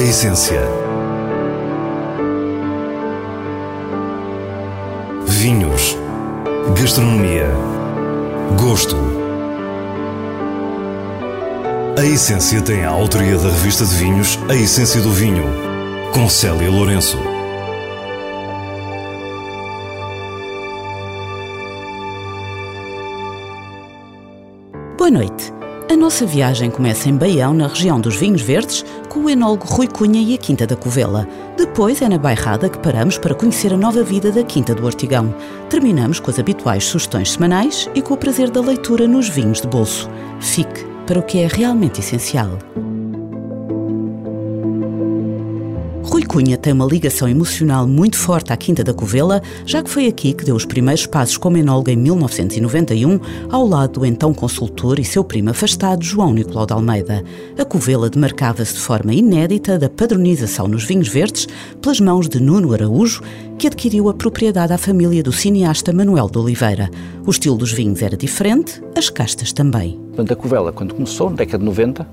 A essência. Vinhos. Gastronomia. Gosto. A essência tem a autoria da revista de vinhos A Essência do Vinho, com Célia Lourenço. Boa noite. A nossa viagem começa em Baião, na região dos vinhos verdes, com o enólogo Rui Cunha e a Quinta da Covela. Depois é na Bairrada que paramos para conhecer a nova vida da Quinta do Ortigão. Terminamos com as habituais sugestões semanais e com o prazer da leitura nos vinhos de bolso. Fique para o que é realmente essencial. Cunha tem uma ligação emocional muito forte à Quinta da Covela, já que foi aqui que deu os primeiros passos como enólogo em 1991, ao lado do então consultor e seu primo afastado João Nicolau de Almeida. A Covela demarcava-se de forma inédita da padronização nos vinhos verdes pelas mãos de Nuno Araújo, que adquiriu a propriedade à família do cineasta Manuel de Oliveira. O estilo dos vinhos era diferente, as castas também. Portanto, a Covela, quando começou, na década de 90,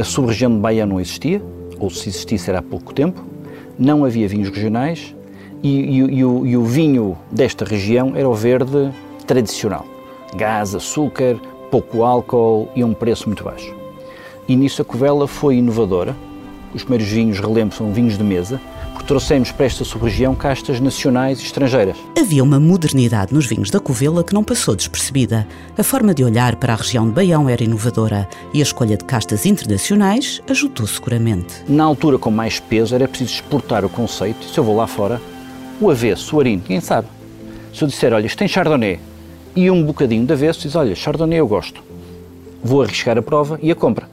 a sub-região de Bahia não existia, ou se existisse era há pouco tempo, não havia vinhos regionais e, e, e, o, e, o, vinho desta região era o verde tradicional. Gás, açúcar, pouco álcool e um preço muito baixo. E nisso a Covela foi inovadora. Os primeiros vinhos, relembro, são vinhos de mesa, porque trouxemos para esta sub-região castas nacionais e estrangeiras. Havia uma modernidade nos vinhos da Covela que não passou despercebida. A forma de olhar para a região de Baião era inovadora e a escolha de castas internacionais ajudou seguramente. Na altura, com mais peso, era preciso exportar o conceito. Se eu vou lá fora, o avesso, o arinho, quem sabe? Se eu disser, olha, isto tem Chardonnay e um bocadinho de avesso, diz, olha, Chardonnay eu gosto. Vou arriscar a prova e a compra.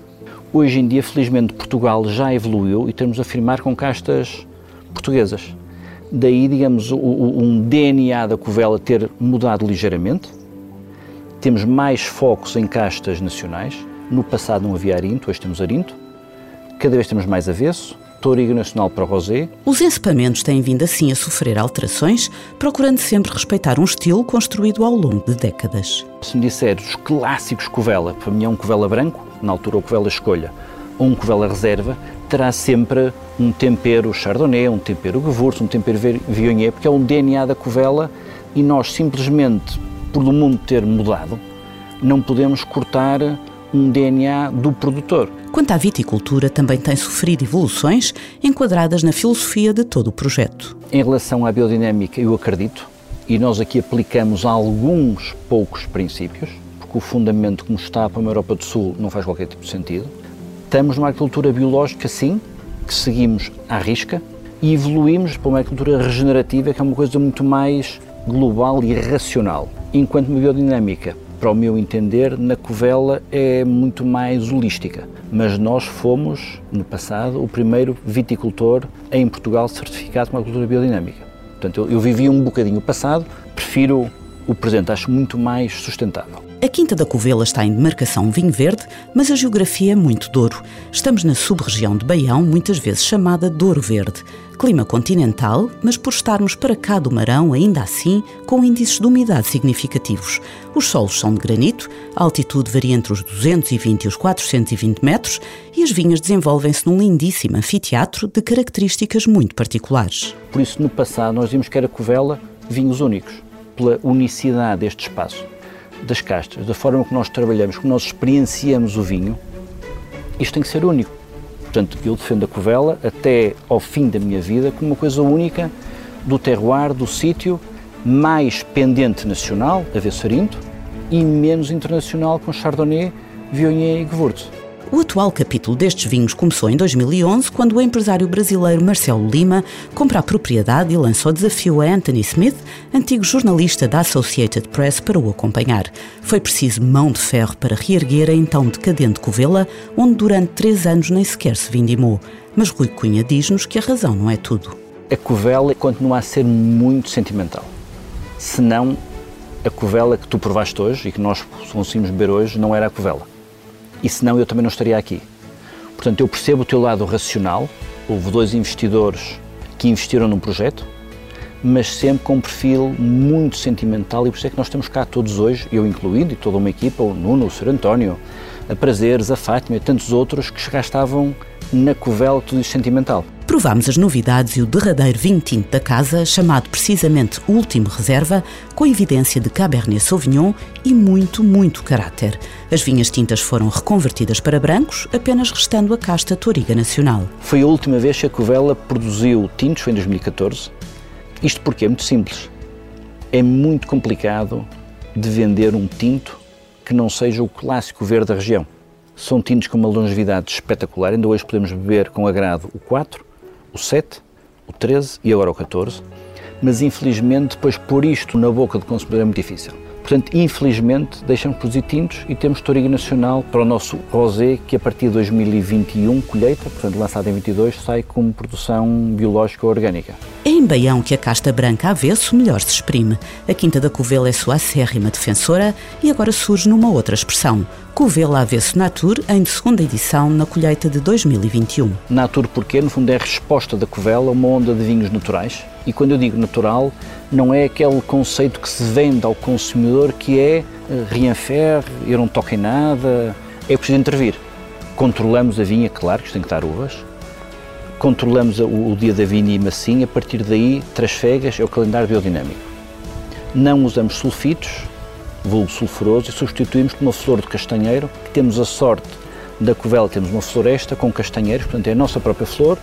Hoje em dia, felizmente, Portugal já evoluiu e temos a afirmar com castas portuguesas. Daí, digamos, o, o, um DNA da Covela ter mudado ligeiramente. Temos mais focos em castas nacionais. No passado não havia arinto, hoje temos arinto. Cada vez temos mais avesso. Touriga Nacional para Rosé. Os encepamentos têm vindo assim a sofrer alterações, procurando sempre respeitar um estilo construído ao longo de décadas. Se me disser os clássicos Covela, para mim é um Covela branco, na altura o Covela Escolha, um Covela Reserva, terá sempre um tempero Chardonnay, um tempero Gewurz, um tempero Viognier, porque é um DNA da Covela e nós simplesmente, por o mundo ter mudado, não podemos cortar um DNA do produtor. Quanto à viticultura, também tem sofrido evoluções enquadradas na filosofia de todo o projeto. Em relação à biodinâmica, eu acredito, e nós aqui aplicamos alguns poucos princípios, porque o fundamento como está para a Europa do Sul não faz qualquer tipo de sentido. Estamos numa agricultura biológica, sim, que seguimos à risca, e evoluímos para uma agricultura regenerativa, que é uma coisa muito mais global e racional. Enquanto uma biodinâmica para o meu entender, na Covela é muito mais holística. Mas nós fomos, no passado, o primeiro viticultor em Portugal certificado com a cultura biodinâmica. Portanto, eu, eu vivi um bocadinho o passado, prefiro o presente, acho muito mais sustentável. A Quinta da Covela está em demarcação vinho verde, mas a geografia é muito Douro. Estamos na sub-região de Baião, muitas vezes chamada Douro Verde. Clima continental, mas por estarmos para cá do Marão, ainda assim, com índices de umidade significativos. Os solos são de granito, a altitude varia entre os 220 e os 420 metros e as vinhas desenvolvem-se num lindíssimo anfiteatro de características muito particulares. Por isso, no passado, nós vimos que era Covela vinhos únicos, pela unicidade deste espaço das castas, da forma que nós trabalhamos, como nós experienciamos o vinho, isto tem que ser único. Portanto, eu defendo a Covela até ao fim da minha vida como uma coisa única do terroir, do sítio, mais pendente nacional, a Vessarinto, e menos internacional com Chardonnay, Viognier e Gewurz. O atual capítulo destes vinhos começou em 2011, quando o empresário brasileiro Marcelo Lima compra a propriedade e lança o desafio a Anthony Smith, antigo jornalista da Associated Press, para o acompanhar. Foi preciso mão de ferro para reerguer a então decadente Covela, onde durante três anos nem sequer se vindimou. Mas Rui Cunha diz-nos que a razão não é tudo. A Covela continua a ser muito sentimental. Se não, a Covela que tu provaste hoje e que nós conseguimos beber hoje não era a Covela e senão eu também não estaria aqui. Portanto, eu percebo o teu lado racional. Houve dois investidores que investiram num projeto, mas sempre com um perfil muito sentimental e por isso é que nós temos cá todos hoje, eu incluído e toda uma equipa, o Nuno, o Sr. António, a Prazeres, a Fátima e tantos outros que já estavam na covela tudo sentimental. Provámos as novidades e o derradeiro vinho tinto da casa, chamado precisamente Último Reserva, com evidência de Cabernet Sauvignon e muito, muito caráter. As vinhas tintas foram reconvertidas para brancos, apenas restando a casta Toriga Nacional. Foi a última vez que a Covela produziu tintos, foi em 2014. Isto porque é muito simples. É muito complicado de vender um tinto que não seja o clássico verde da região. São tintos com uma longevidade espetacular, ainda hoje podemos beber com agrado o 4, o 7, o 13 e agora o 14, mas infelizmente depois pôr isto na boca do consumidor é muito difícil. Portanto, infelizmente, deixamos de produzir tintos e temos Toriga Nacional para o nosso rosé, que a partir de 2021, colheita, portanto lançado em 22, sai como produção biológica orgânica. É em Baião que a casta branca avesso melhor se exprime. A Quinta da Covela é sua acérrima defensora e agora surge numa outra expressão. Covela Avesso Natur, em segunda edição, na colheita de 2021. Natur porque, no fundo, é a resposta da Covela a uma onda de vinhos naturais. E quando eu digo natural, não é aquele conceito que se vende ao consumidor que é eh, rien faire, eu não toco em nada, é preciso intervir. Controlamos a vinha, claro que tem que estar uvas, controlamos o, o dia da vinha e massinha, a partir daí, trasfegas, é o calendário biodinâmico. Não usamos sulfitos, vulgo sulfuroso, e substituímos por uma flor de castanheiro, que temos a sorte da covela, temos uma floresta com castanheiros, portanto é a nossa própria flor,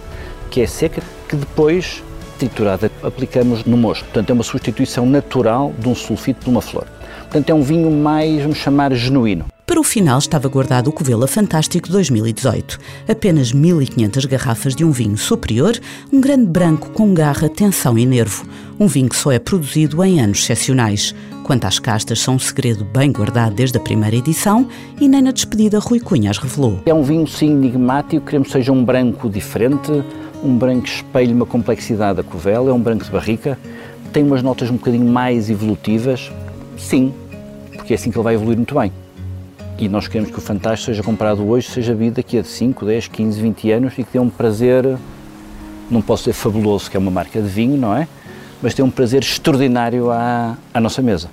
que é seca, que depois triturada aplicamos no mosto. Portanto, é uma substituição natural de um sulfito de uma flor. Portanto, é um vinho mais, vamos chamar, genuíno. Para o final estava guardado o Covela Fantástico 2018. Apenas 1500 garrafas de um vinho superior, um grande branco com garra, tensão e nervo. Um vinho que só é produzido em anos excepcionais. Quanto às castas, são um segredo bem guardado desde a primeira edição e nem na despedida Rui Cunha as revelou. É um vinho sim enigmático, queremos que seja um branco diferente, um branco espelho uma complexidade da covela, é um branco de barrica, tem umas notas um bocadinho mais evolutivas, sim, porque é assim que ele vai evoluir muito bem. E nós queremos que o Fantástico seja comprado hoje, seja bebido daqui a 5, 10, 15, 20 anos e que dê um prazer, não posso dizer fabuloso, que é uma marca de vinho, não é? Mas dê um prazer extraordinário à, à nossa mesa.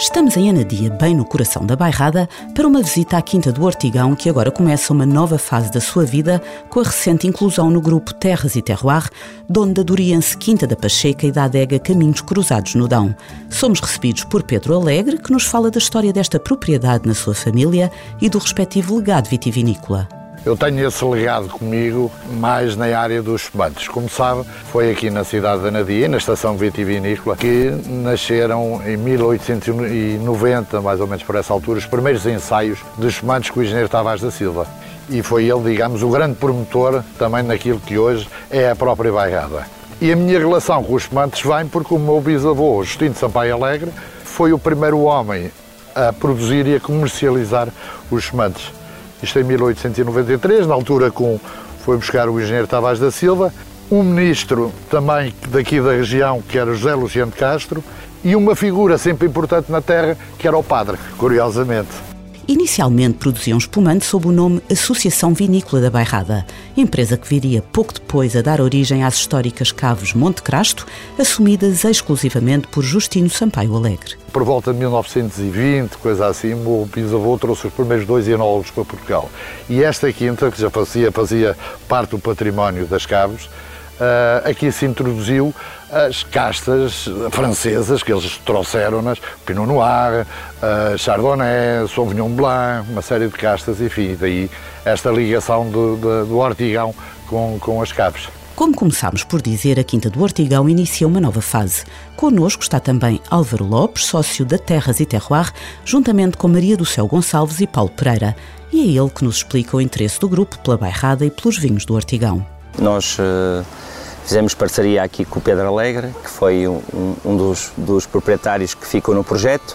Estamos em Anadia, bem no coração da Bairrada, para uma visita à Quinta do Ortigão, que agora começa uma nova fase da sua vida com a recente inclusão no grupo Terras e Terroir, dono da Doriense Quinta da Pacheca e da adega Caminhos Cruzados no Dão. Somos recebidos por Pedro Alegre, que nos fala da história desta propriedade na sua família e do respectivo legado vitivinícola. Eu tenho esse legado comigo mais na área dos espumantes. Como sabe, foi aqui na cidade de Anadia, na estação vitivinícola, que nasceram em 1890, mais ou menos por essa altura, os primeiros ensaios de espumantes com o engenheiro Tavares da Silva. E foi ele, digamos, o grande promotor também naquilo que hoje é a própria bairrada. E a minha relação com os espumantes vem porque o meu bisavô, Justino Sampaio Alegre, foi o primeiro homem a produzir e a comercializar os espumantes isto em 1893, na altura com, foi buscar o engenheiro Tavares da Silva, um ministro também daqui da região, que era José Luciano Castro, e uma figura sempre importante na terra, que era o padre, curiosamente. Inicialmente produziam espumante sob o nome Associação Vinícola da Bairrada, empresa que viria pouco depois a dar origem às históricas caves Monte Crasto, assumidas exclusivamente por Justino Sampaio Alegre. Por volta de 1920, coisa assim, o bisavô trouxe os primeiros dois enólogos para Portugal. E esta quinta, que já fazia, fazia parte do património das caves, uh, aqui se introduziu as castas francesas que eles trouxeram-nas, Pinot Noir, uh, Chardonnay, Sauvignon Blanc, uma série de castas, enfim, daí esta ligação do, do, do Ortigão com, com as caves. Como começámos por dizer, a Quinta do Ortigão inicia uma nova fase. Connosco está também Álvaro Lopes, sócio da Terras e Terroir, juntamente com Maria do Céu Gonçalves e Paulo Pereira. E é ele que nos explica o interesse do grupo pela bairrada e pelos vinhos do Ortigão. Nós uh Fizemos parceria aqui com o Pedro Alegre, que foi um, um dos, dos, proprietários que ficou no projeto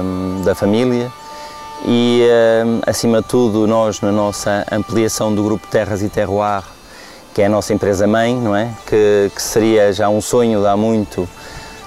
um, da família e, um, acima de tudo, nós, na nossa ampliação do grupo Terras e Terroir, que é a nossa empresa-mãe, não é? Que, que, seria já um sonho de há muito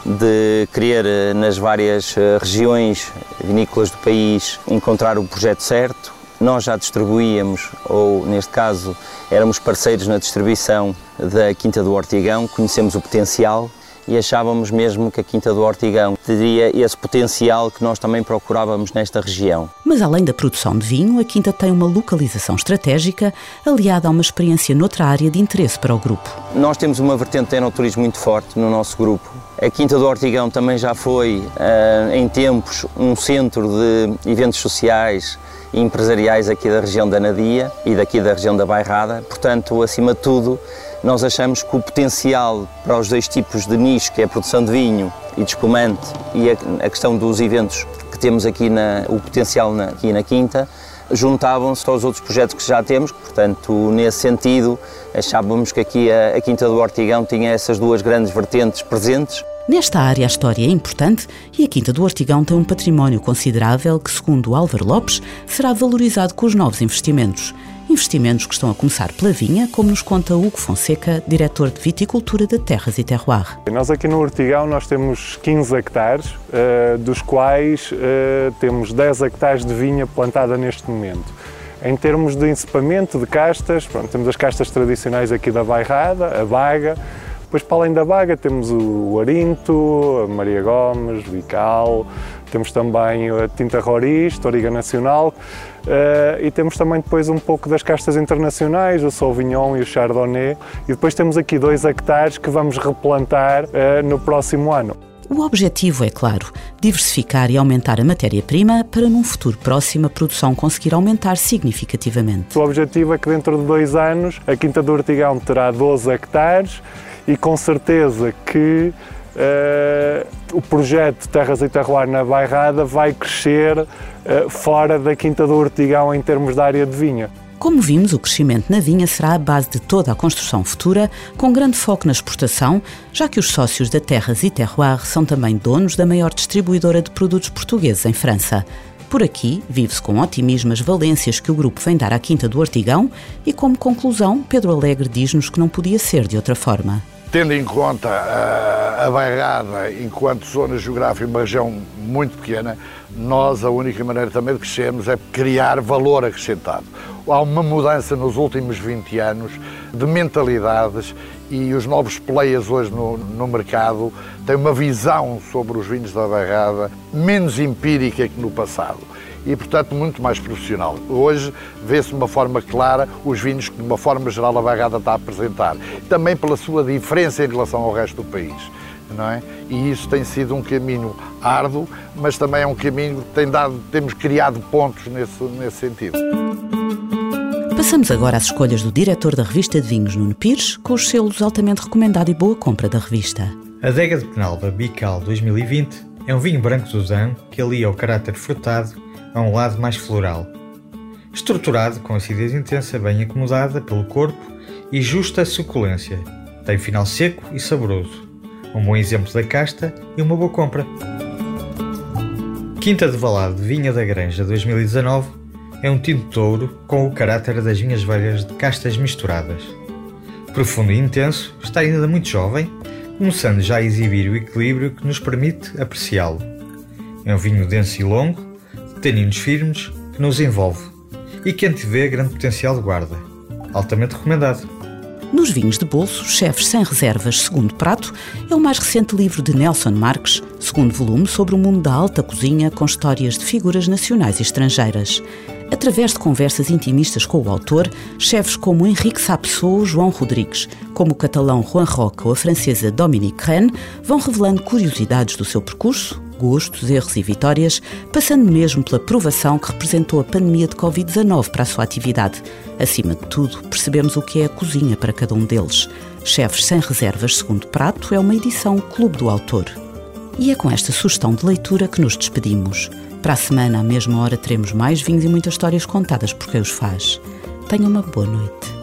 de querer, eh, nas várias eh, regiões vinícolas do país, encontrar o projeto certo, nós já distribuíamos, ou neste caso éramos parceiros na distribuição da Quinta do Ortigão, conhecemos o potencial e achávamos mesmo que a Quinta do Ortigão teria esse potencial que nós também procurávamos nesta região. Mas além da produção de vinho, a Quinta tem uma localização estratégica aliada a uma experiência noutra área de interesse para o grupo. Nós temos uma vertente de enoturismo muito forte no nosso grupo. A Quinta do Ortigão também já foi, uh, em tempos, um centro de eventos sociais e empresariais aqui da região da Nadia e daqui da região da Bairrada. Portanto, acima de tudo, nós achamos que o potencial para os dois tipos de nicho, que é a produção de vinho e de espumante, e a, a questão dos eventos que temos aqui, na, o potencial na, aqui na Quinta, juntavam-se aos outros projetos que já temos, portanto, nesse sentido, achávamos que aqui a, a Quinta do Ortigão tinha essas duas grandes vertentes presentes. Nesta área a história é importante e a Quinta do Ortigão tem um património considerável que, segundo Álvaro Lopes, será valorizado com os novos investimentos. Investimentos que estão a começar pela vinha, como nos conta Hugo Fonseca, diretor de viticultura da Terras e Terroir. Nós aqui no Ortigão nós temos 15 hectares, uh, dos quais uh, temos 10 hectares de vinha plantada neste momento. Em termos de encepamento de castas, pronto, temos as castas tradicionais aqui da Bairrada, a Baga, depois para além da Baga temos o Arinto, a Maria Gomes, Vical, temos também a Tinta Roriz, Toriga Nacional, Uh, e temos também depois um pouco das castas internacionais, o Sauvignon e o Chardonnay. E depois temos aqui dois hectares que vamos replantar uh, no próximo ano. O objetivo é, claro, diversificar e aumentar a matéria-prima para, num futuro próximo, a produção conseguir aumentar significativamente. O objetivo é que, dentro de dois anos, a Quinta do Ortigão terá 12 hectares e, com certeza, que uh, o projeto Terras e Terroir na Bairrada vai crescer uh, fora da Quinta do Ortigão em termos de área de vinha. Como vimos, o crescimento na vinha será a base de toda a construção futura, com grande foco na exportação, já que os sócios da Terras e Terroir são também donos da maior distribuidora de produtos portugueses em França. Por aqui, vive-se com otimismo as valências que o grupo vem dar à Quinta do Ortigão e, como conclusão, Pedro Alegre diz-nos que não podia ser de outra forma tendo em conta a, a Bairrada enquanto zona geográfica, uma região muito pequena, nós a única maneira também de crescermos é criar valor acrescentado. Há uma mudança nos últimos 20 anos de mentalidades e os novos players hoje no, no mercado têm uma visão sobre os vinhos da Bairrada menos empírica que no passado e, portanto, muito mais profissional. Hoje vê-se de uma forma clara os vinhos que, de uma forma geral, a Barrada está a apresentar. Também pela sua diferença em relação ao resto do país. Não é? E isso tem sido um caminho árduo, mas também é um caminho que tem dado, temos criado pontos nesse, nesse sentido. Passamos agora às escolhas do diretor da revista de vinhos, Nuno Pires, com os selos altamente recomendado e boa compra da revista. A Adega de Penalva Bical 2020 é um vinho branco do Zan que alia o caráter frutado a um lado mais floral. Estruturado com acidez intensa bem acomodada pelo corpo e justa suculência. Tem final seco e saboroso. Um bom exemplo da casta e uma boa compra. Quinta de Valado Vinha da Granja 2019 é um tinto de ouro com o caráter das vinhas velhas de castas misturadas. Profundo e intenso, está ainda muito jovem, começando já a exibir o equilíbrio que nos permite apreciá-lo. É um vinho denso e longo, taninos firmes que nos envolve e que antevê grande potencial de guarda. Altamente recomendado. Nos vinhos de bolso, Chefes Sem Reservas, segundo prato, é o mais recente livro de Nelson Marques, segundo volume sobre o mundo da alta cozinha com histórias de figuras nacionais e estrangeiras. Através de conversas intimistas com o autor, chefes como Henrique Sapsou ou João Rodrigues, como o catalão Juan Roca ou a francesa Dominique Rennes, vão revelando curiosidades do seu percurso, gostos, erros e vitórias, passando mesmo pela provação que representou a pandemia de Covid-19 para a sua atividade. Acima de tudo, percebemos o que é a cozinha para cada um deles. Chefes Sem Reservas Segundo Prato é uma edição Clube do Autor. E é com esta sugestão de leitura que nos despedimos. Para a semana, à mesma hora, teremos mais vinhos e muitas histórias contadas por quem os faz. Tenha uma boa noite.